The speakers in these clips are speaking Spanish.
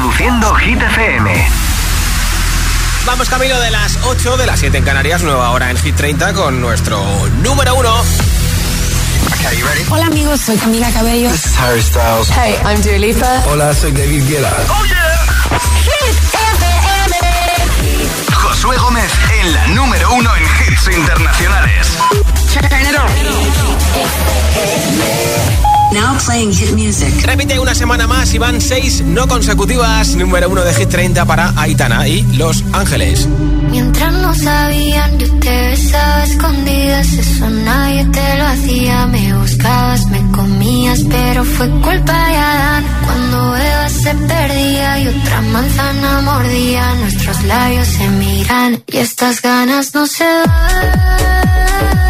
Reproduciendo Hit FM. Vamos camino de las 8 de las 7 en Canarias, nueva hora en Hit 30 con nuestro número 1. Hola amigos, soy Camila Cabello. This is Harry Styles. Hey, I'm Dua Lipa. Hola, soy David Guetta. Oh yeah. Hit FM. Josué Gómez en la número 1 en hits internacionales. Now playing hit music. Repite una semana más y van seis no consecutivas. Número uno de Hit 30 para Aitana y Los Ángeles. Mientras no sabían, yo te besaba escondidas. Eso nadie te lo hacía. Me buscabas, me comías, pero fue culpa de Adán. Cuando Eva se perdía y otra manzana mordía, nuestros labios se miran y estas ganas no se van.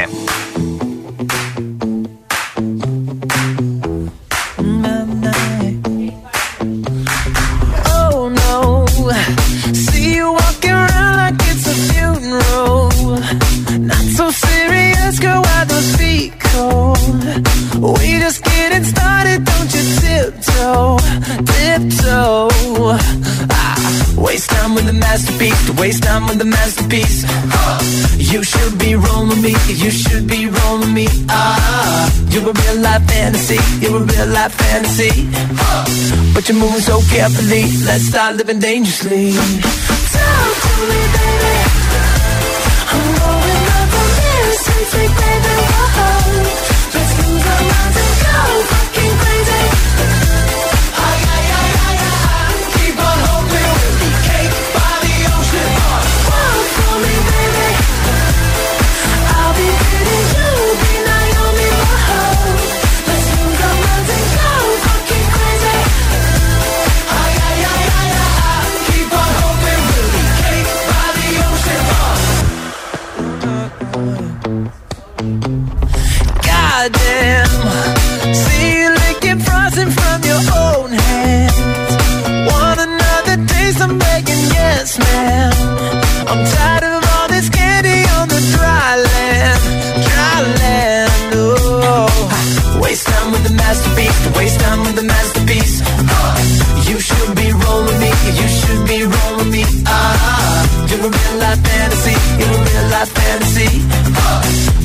But you're moving so carefully. Let's start living dangerously. Talk to me, baby. I'm going up on this. Sweet, sweet baby. Whoa. Let's lose our minds and go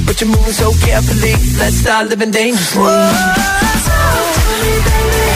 but you're moving so carefully. Let's start living dangerously. Whoa, talk to me, baby.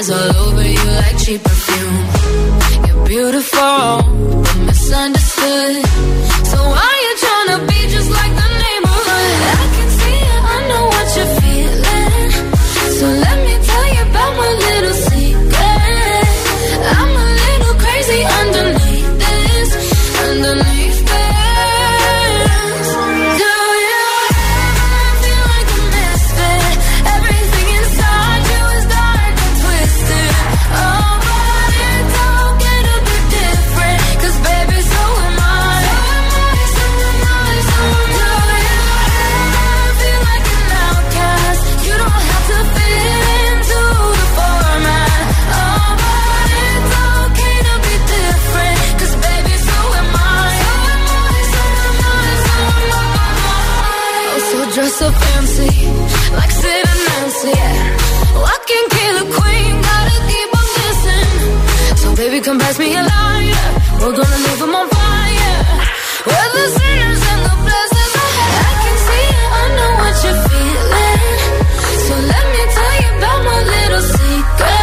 Eyes all over you like cheap perfume. You're beautiful, dress so fancy, like Sid and Nancy. Yeah. I can kill a queen, gotta keep on kissing. So baby, come pass me a lighter. We're gonna leave on fire. We're the sinners and the blessings. I can see it, I know what you're feeling. So let me tell you about my little secret.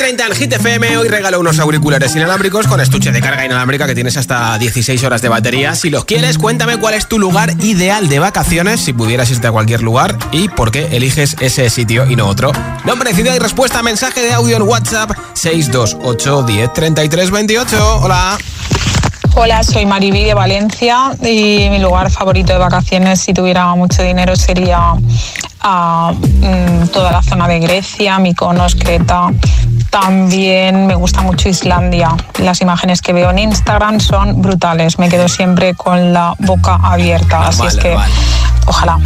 30 en Hit FM. Hoy regalo unos auriculares inalámbricos con estuche de carga inalámbrica que tienes hasta 16 horas de batería. Si los quieres, cuéntame cuál es tu lugar ideal de vacaciones, si pudieras irte a cualquier lugar y por qué eliges ese sitio y no otro. Nombre, ciudad y respuesta, mensaje de audio en WhatsApp 628 10 33 28. Hola. Hola, soy Mariví de Valencia y mi lugar favorito de vacaciones si tuviera mucho dinero sería ah, mm, toda la zona de Grecia, Mykonos, Creta. También me gusta mucho Islandia. Las imágenes que veo en Instagram son brutales. Me quedo siempre con la boca abierta. Así es que vale. ojalá.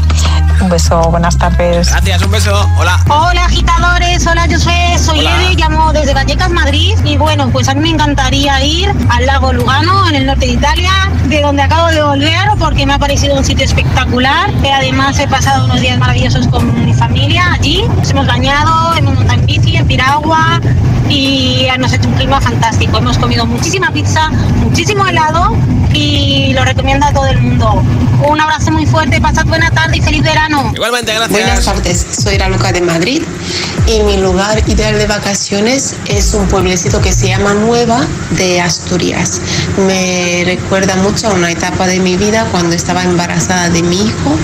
Un beso, buenas tardes. Gracias, un beso. Hola. Hola agitadores, hola yo soy, soy Hola. Eve, llamo desde Vallecas, Madrid y bueno, pues a mí me encantaría ir al lago Lugano en el norte de Italia, de donde acabo de volver porque me ha parecido un sitio espectacular, que además he pasado unos días maravillosos con mi familia allí, nos hemos bañado, hemos montado en bici, en piragua y nos ha hecho un clima fantástico, hemos comido muchísima pizza, muchísimo helado y lo recomiendo a todo el mundo. Un abrazo muy fuerte, pasad buena tarde y feliz verano. Igualmente, Buenas gracias. tardes, soy Raluca de Madrid y mi lugar ideal de vacaciones es un pueblecito que se llama Nueva de Asturias. Me recuerda mucho a una etapa de mi vida cuando estaba embarazada de mi hijo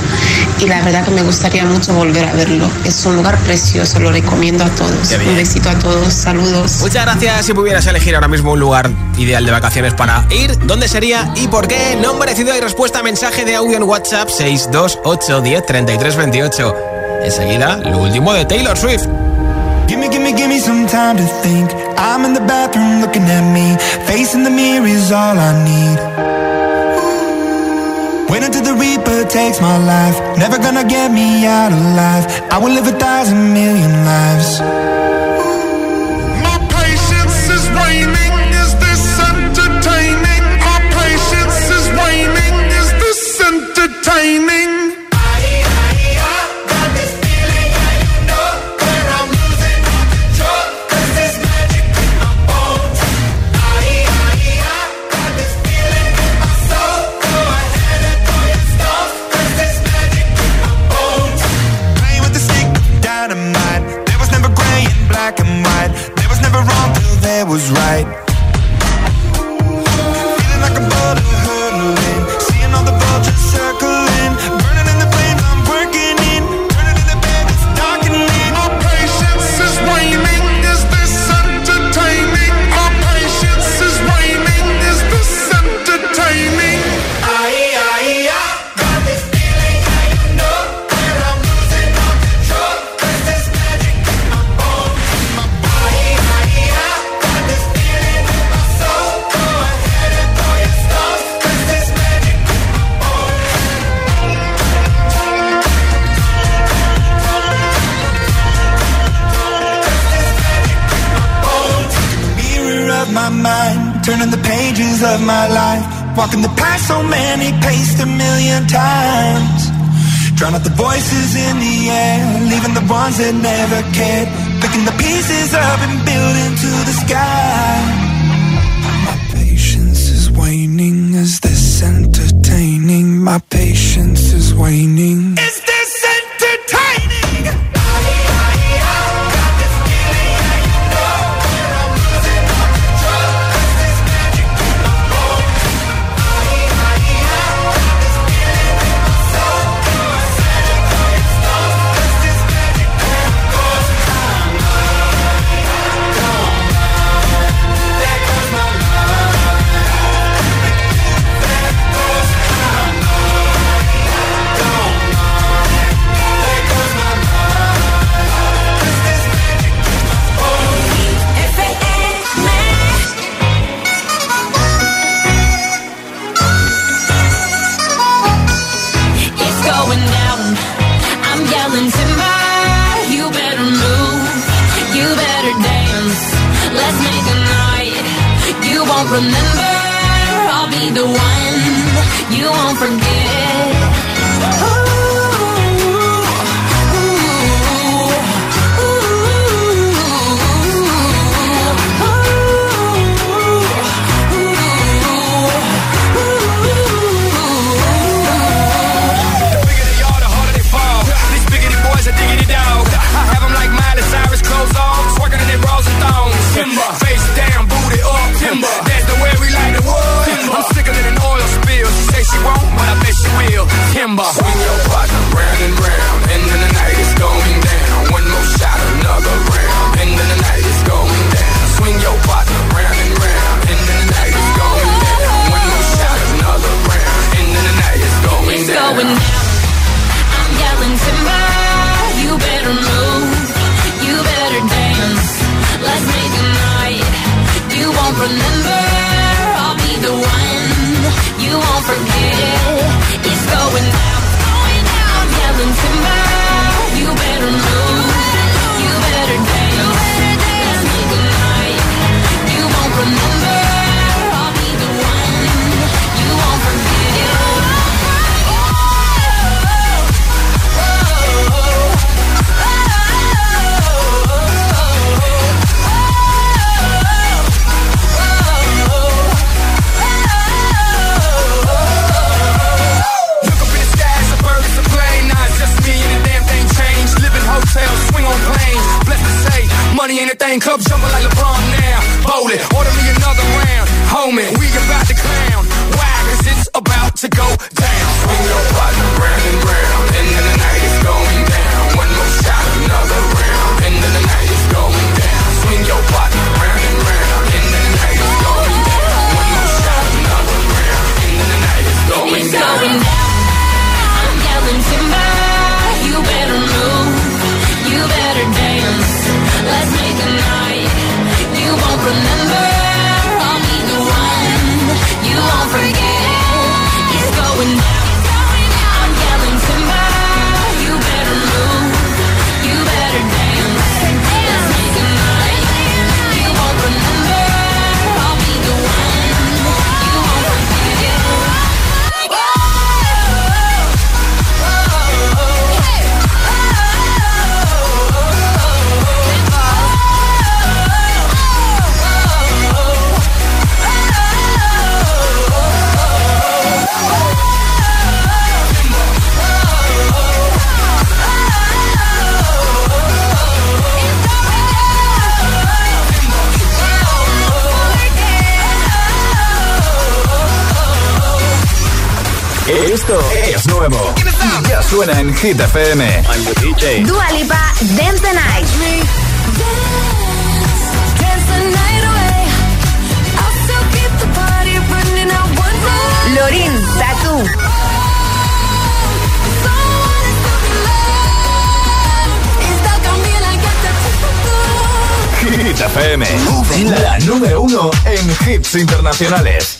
y la verdad que me gustaría mucho volver a verlo. Es un lugar precioso, lo recomiendo a todos. Un besito a todos, saludos. Muchas gracias. Si pudieras elegir ahora mismo un lugar ideal de vacaciones para ir, ¿dónde sería y por qué? Nombre, ciudad y respuesta. Mensaje de audio en WhatsApp 628 Enseguida, lo último de Taylor Swift. Gimme, gimme, gimme some time to think. I'm in the bathroom looking at me. Facing the mirror is all I need. Wait until the Reaper takes my life. Never gonna get me out alive. I will live a thousand million lives. Drown out the voices in the air, leaving the ones that never. Hit FM. I'm the DJ. Dua Lipa, Dance the Night. Lorin, Tatu. Hit FM. La número uno en hits internacionales.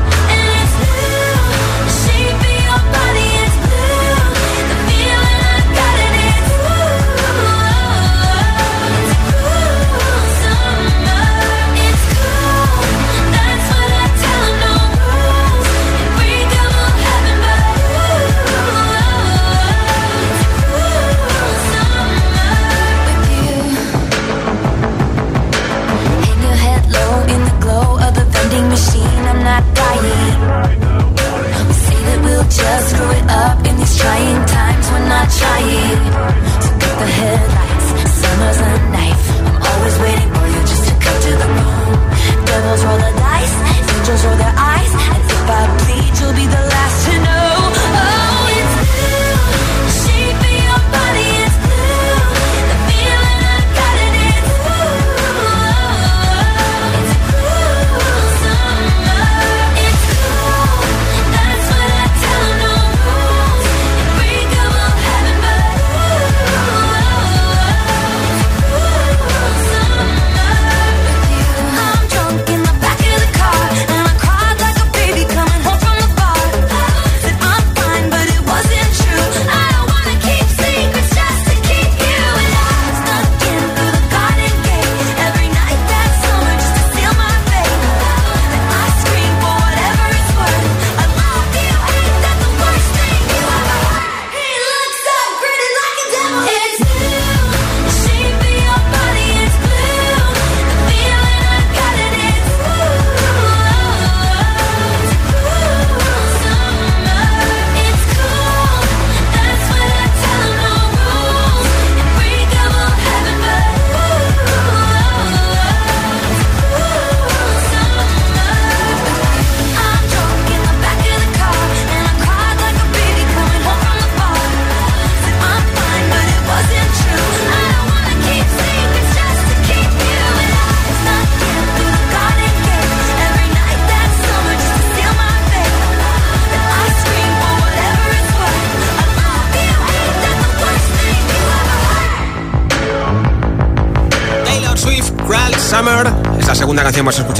Not dying. We say that we'll just screw it up in these trying times. We're not trying. So cut the headlights. Summer's a knife. I'm always waiting for you just to cut to the bone. Devils roll the dice. Angels roll their eyes. And if I bleed, you'll be the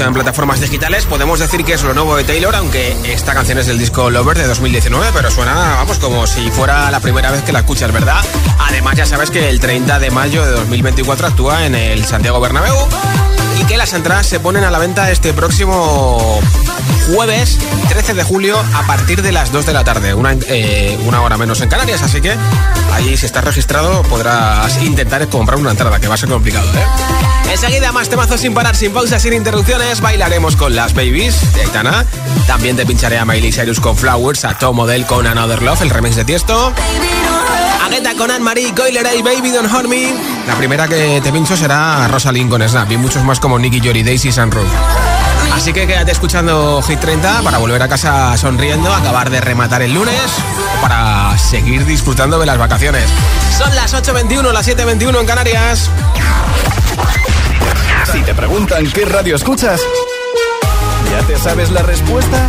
en plataformas digitales. Podemos decir que es lo nuevo de Taylor, aunque esta canción es del disco Lover de 2019, pero suena, vamos, como si fuera la primera vez que la escuchas, ¿verdad? Además, ya sabes que el 30 de mayo de 2024 actúa en el Santiago Bernabéu que las entradas se ponen a la venta este próximo jueves 13 de julio a partir de las 2 de la tarde, una, eh, una hora menos en Canarias, así que ahí si estás registrado podrás intentar comprar una entrada, que va a ser complicado, ¿eh? Enseguida más temazos sin parar, sin pausas, sin interrupciones, bailaremos con las Babies de Aitana, también te pincharé a Miley Cyrus con Flowers, a Tom Model con Another Love, el remix de Tiesto, Con Anne-Marie, Coiler y Baby Don't Hurt Me. La primera que te pincho será Rosalind con Snap y muchos más como Nicky Jory, Daisy Sunroof. Así que quédate escuchando Hit 30 para volver a casa sonriendo, acabar de rematar el lunes o para seguir disfrutando de las vacaciones. Son las 8.21, las 7.21 en Canarias. Si te preguntan qué radio escuchas, ¿ya te sabes la respuesta?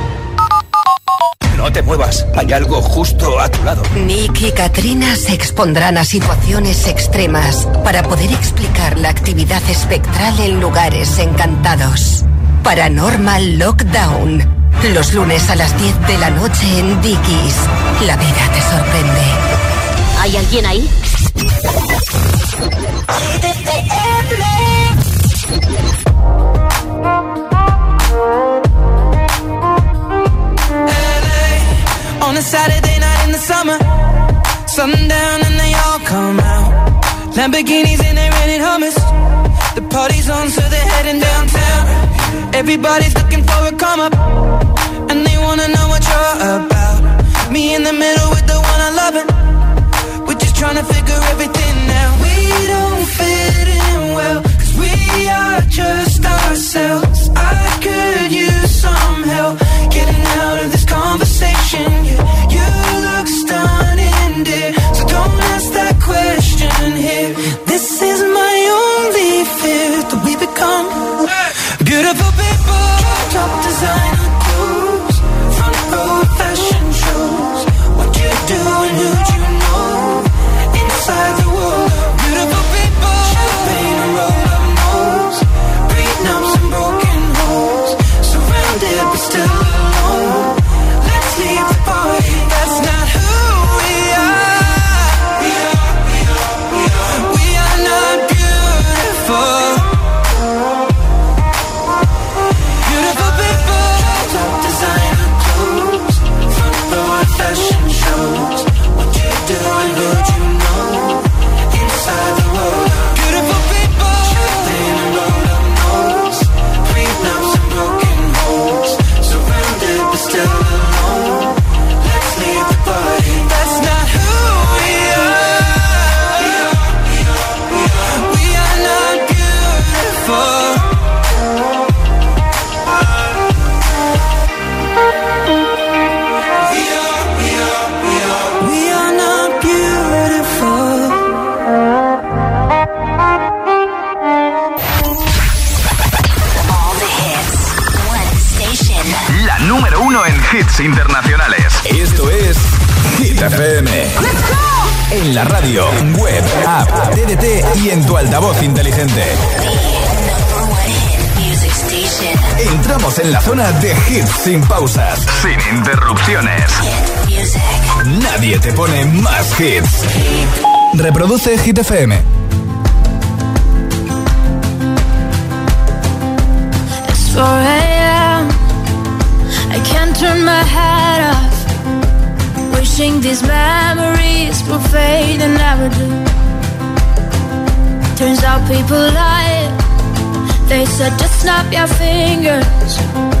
No te muevas, hay algo justo a tu lado. Nick y Katrina se expondrán a situaciones extremas para poder explicar la actividad espectral en lugares encantados. Paranormal Lockdown. Los lunes a las 10 de la noche en Dickies. La vida te sorprende. ¿Hay alguien ahí? On a Saturday night in the summer, sundown and they all come out. Lamborghinis and they rented Hummers. The party's on, so they're heading downtown. Everybody's looking for a come up, and they wanna know what you're about. Me in the middle with the one I love, we're just trying to figure everything out. We don't fit in well, cause we are just ourselves. I could use some help getting out of this conversation. Yeah, you look stunning, dear. So don't ask that question here. This is my only fear that we become beautiful people. Sin pausas, sin interrupciones. Nadie te pone más hits. Reproduce Hit FM. It's 4 a.m. I can't turn my head off. Wishing these memories will fade and never do. Turns out people lie. They said just snap your fingers.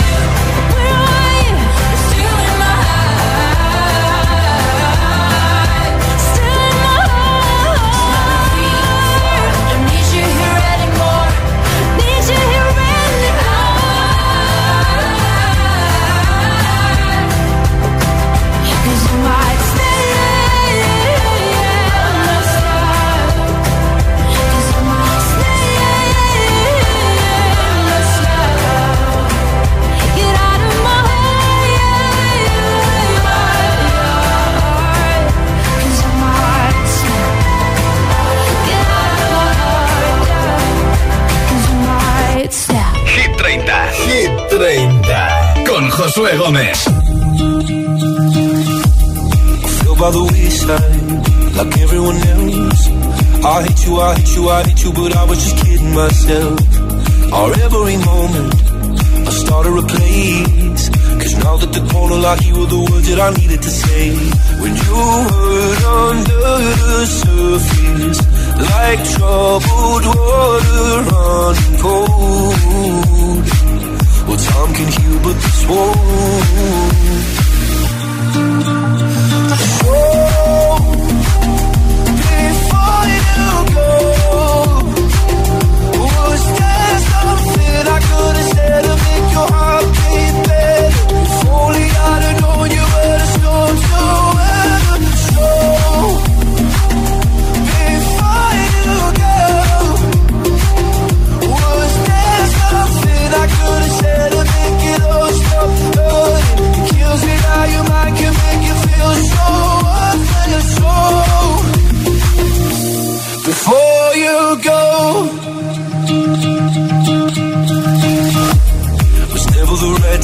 Josué Gómez. like everyone else. I hate you, I hate you, I hate you, but I was just kidding myself. Our every moment, I started a place. Cause now that the corner you were the words that I needed to say. When you were under the surface, like troubled water running cold. Well, time can heal, but this won't. Oh. before you go, Was there something I could have said to make your heart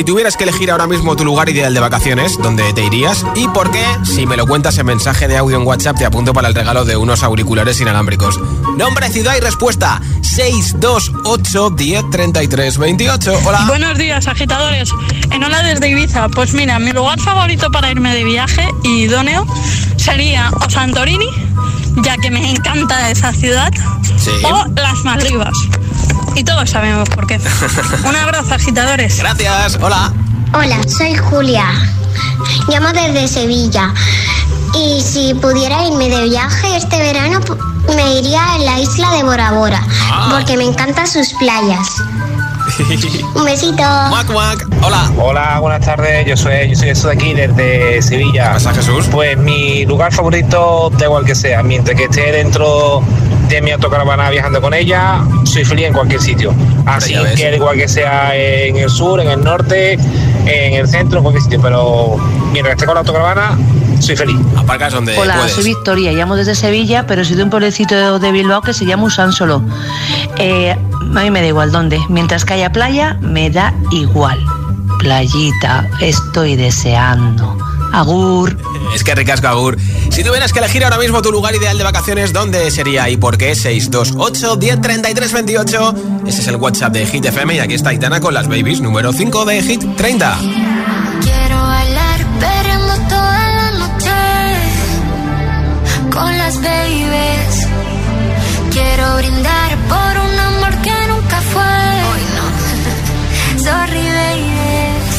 Si tuvieras que elegir ahora mismo tu lugar ideal de vacaciones, ¿dónde te irías? ¿Y por qué? Si me lo cuentas en mensaje de audio en WhatsApp, te apunto para el regalo de unos auriculares inalámbricos. Nombre, ciudad y respuesta: 628 10 33 28. Hola. Buenos días, agitadores. En Hola desde Ibiza. Pues mira, mi lugar favorito para irme de viaje y idóneo sería o Santorini, ya que me encanta esa ciudad, o las Maldivas. Y todos sabemos por qué. Un abrazo, agitadores. Gracias. Hola. Hola, soy Julia. Llamo desde Sevilla. Y si pudiera irme de viaje este verano, me iría a la isla de Bora Bora, porque me encantan sus playas. Un besito. Hola. Hola, buenas tardes. Yo soy, yo soy Jesús de aquí desde Sevilla. pasa, Jesús? Pues mi lugar favorito, da igual que sea, mientras que esté dentro de mi autocaravana viajando con ella, soy feliz en cualquier sitio. Así que igual que sea en el sur, en el norte, en el centro, en cualquier sitio. Pero mientras esté con la autocaravana, soy feliz. Aparcas donde Hola, puedes. soy Victoria, llamo desde Sevilla, pero soy de un pueblecito de Bilbao que se llama Usánsolo. Eh, a mí me da igual dónde. Mientras que haya playa, me da igual. Playita, estoy deseando. Agur. Es que ricasco, Agur. Si tuvieras que elegir ahora mismo tu lugar ideal de vacaciones, ¿dónde sería y por qué? 628 10 33 28. Ese es el WhatsApp de Hit FM y aquí está Aitana con las babies, número 5 de Hit 30. Quiero bailar perreando toda la noche con las babies. Quiero brindar por un amor que nunca fue. Hoy no. Sorry, baby.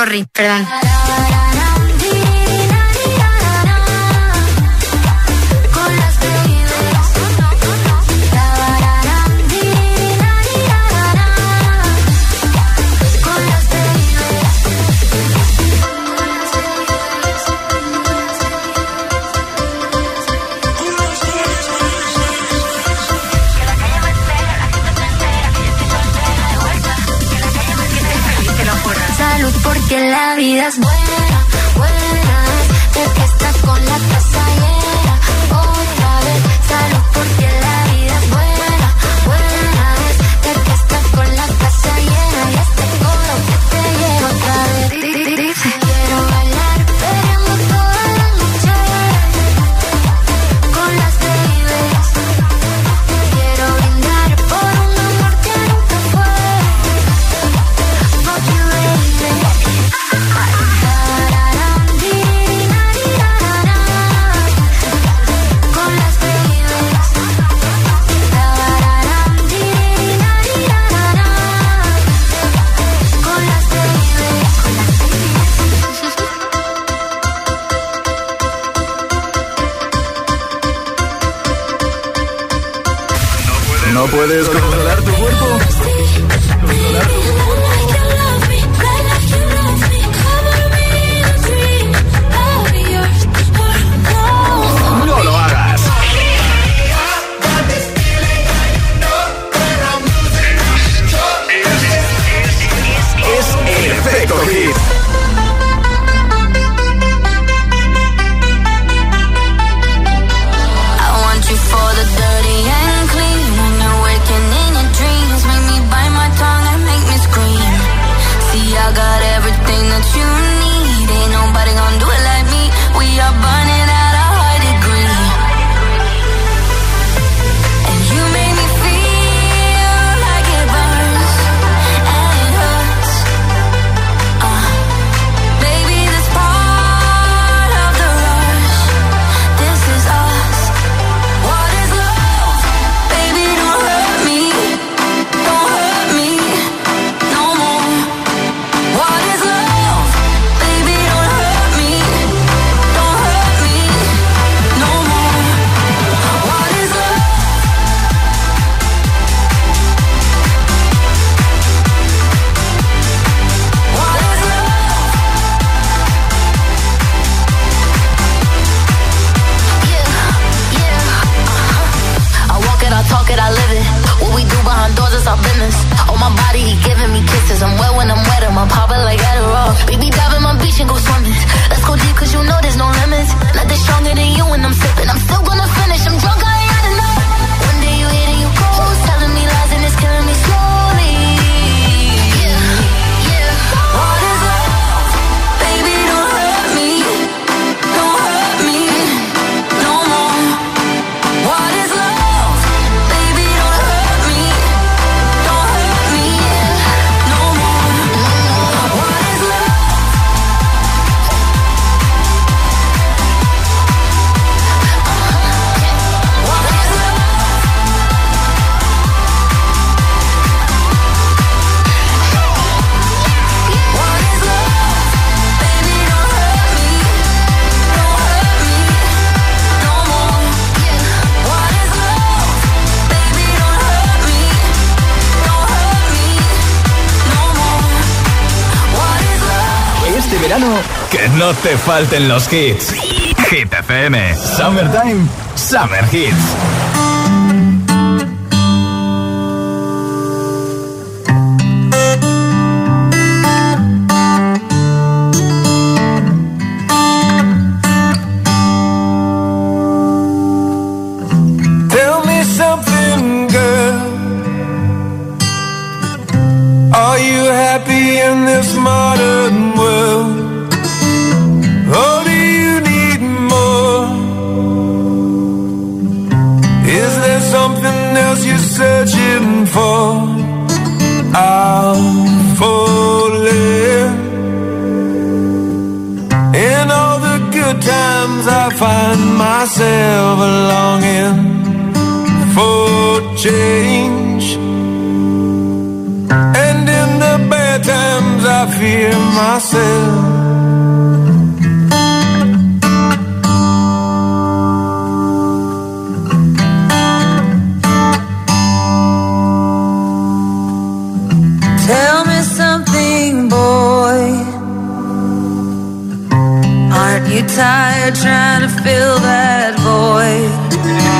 sorry, perdón. La vida No te falten los hits. Hit FM. Summertime. Summer Hits. tired trying to fill that void.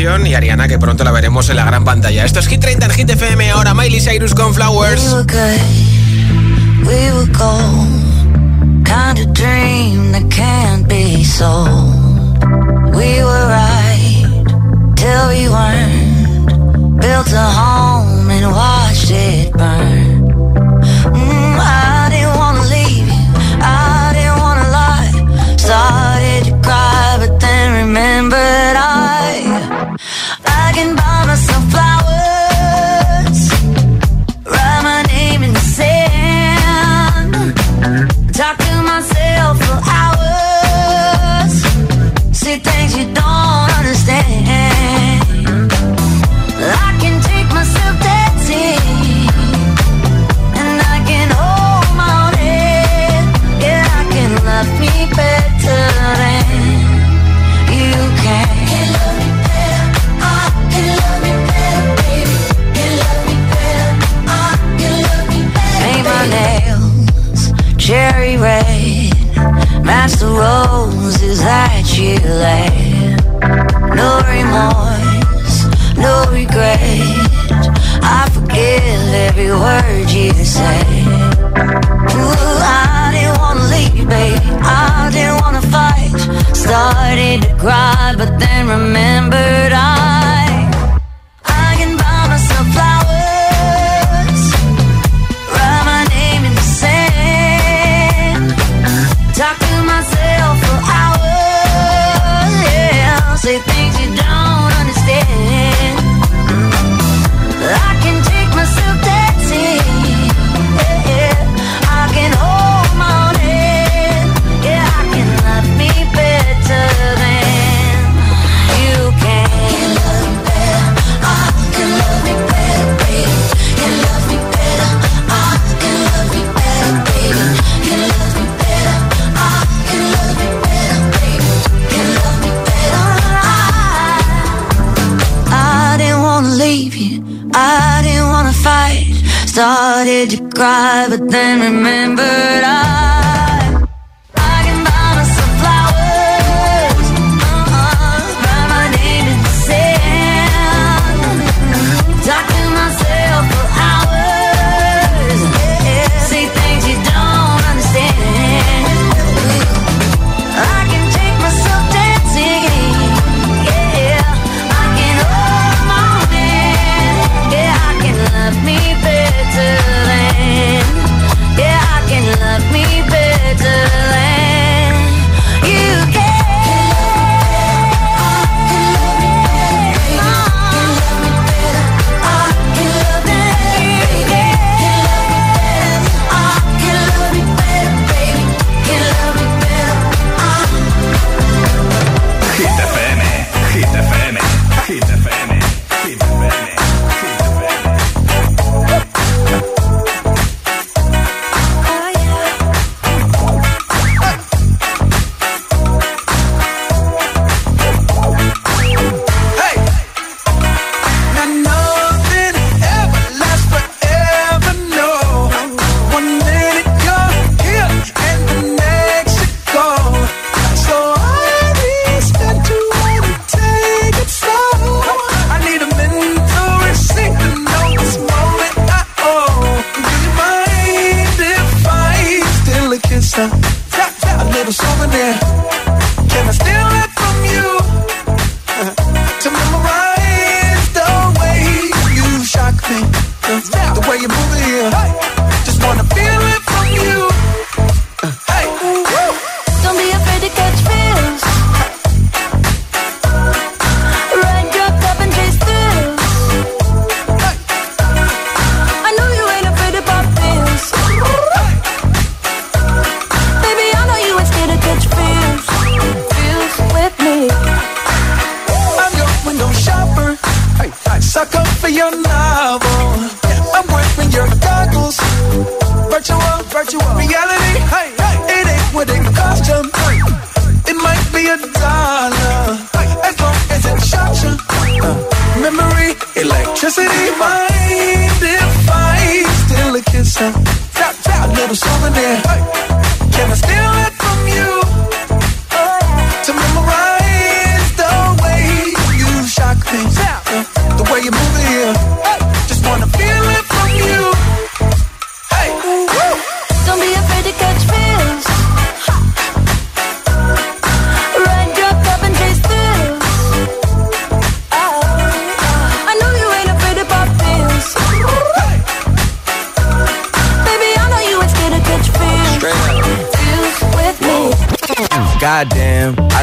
Y Ariana, que pronto la veremos en la gran pantalla. Esto es Hit 30 en Hit FM, ahora Miley Cyrus con Flowers. We were good, kind of dream that can't be sold. lay.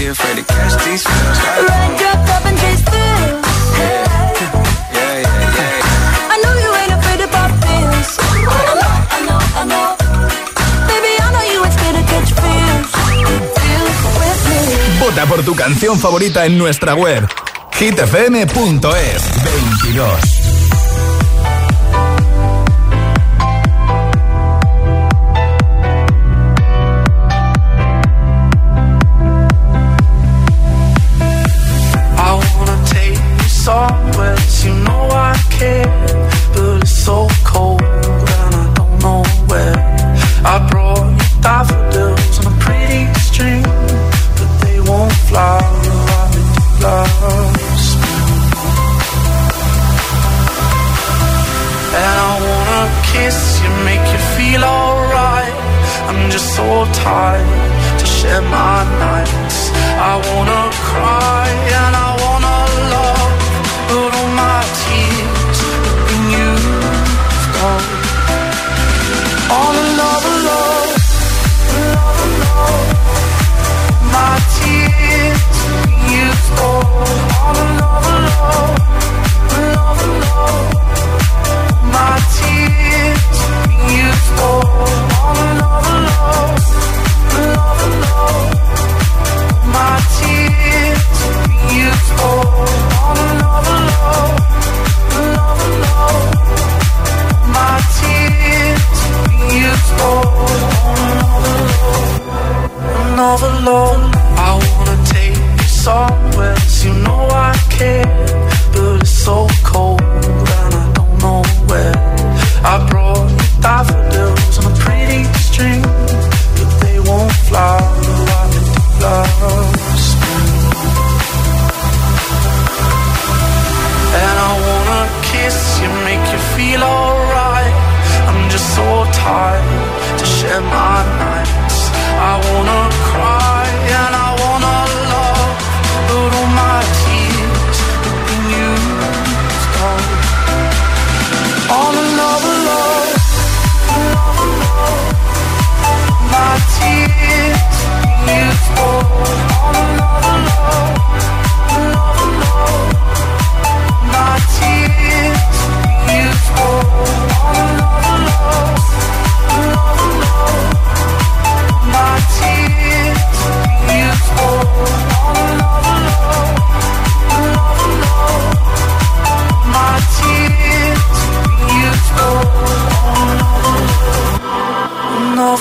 Be afraid to catch these feels. Run, drop, up and chase thrills. Yeah, yeah, yeah. I know you ain't afraid to pop pills. I know, I know, I know. Baby, I know you ain't scared to catch feels. Feels with me. Vota por tu canción favorita en nuestra web hitfm.es 22.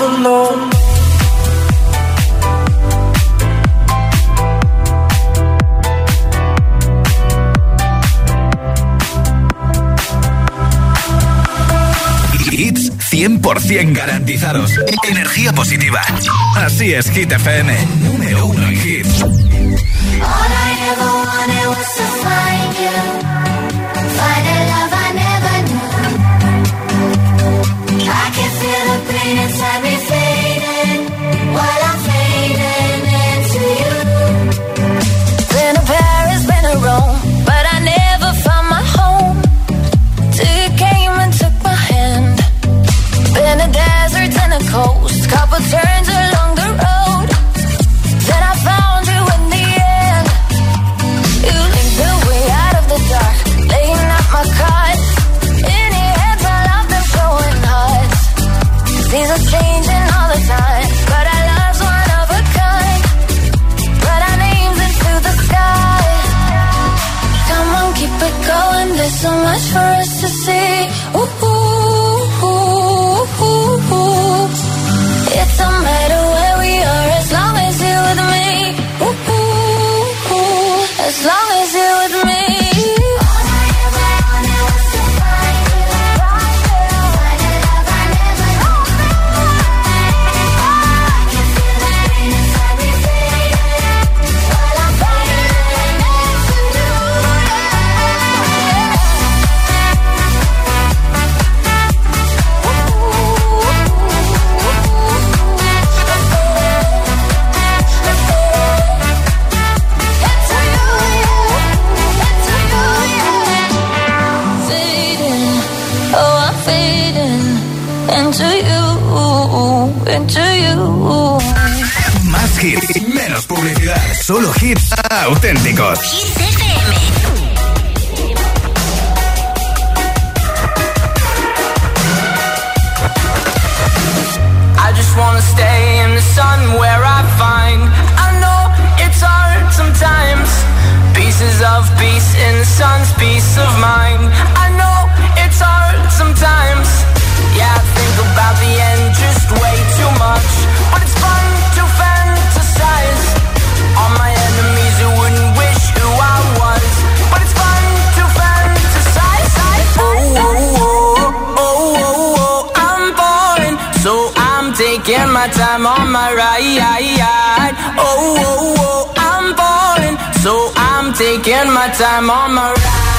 Love. Hits 100% garantizados. Energía positiva. Así es, Hit FM. Número uno en hits. So much for into you. Más hits, menos publicidad. Solo hits auténticos. I just wanna stay in the sun where I find I know it's hard sometimes Pieces of peace in the sun's peace of mind I know it's hard sometimes Yeah, I think about the end just way too much. But it's fun to fantasize. My enemies wouldn't wish who I was. But it's fun to fantasize. Oh, oh, oh, oh I'm falling So I'm taking my time on my ride. Oh, oh, oh I'm falling So I'm taking my time on my ride